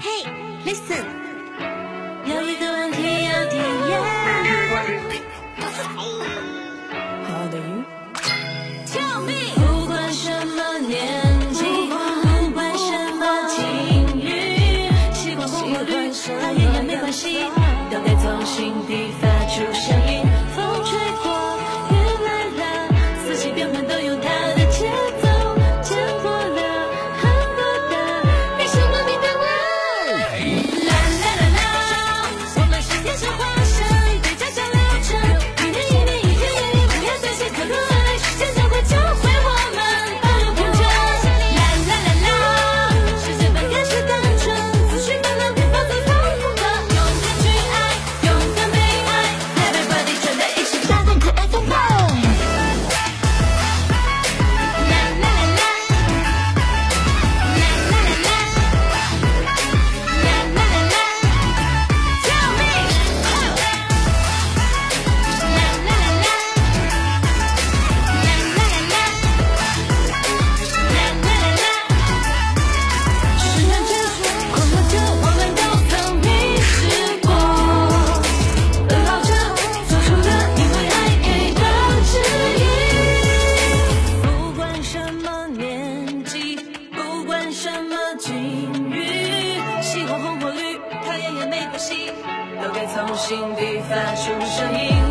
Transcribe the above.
Hey, listen. 有一个问题要体验。Tell me. 不管什么年纪，不管什么境遇，习惯或规律，大也没关系，都该从心底发。什么金鱼喜欢红火绿讨厌也没关系都该从心底发出声音。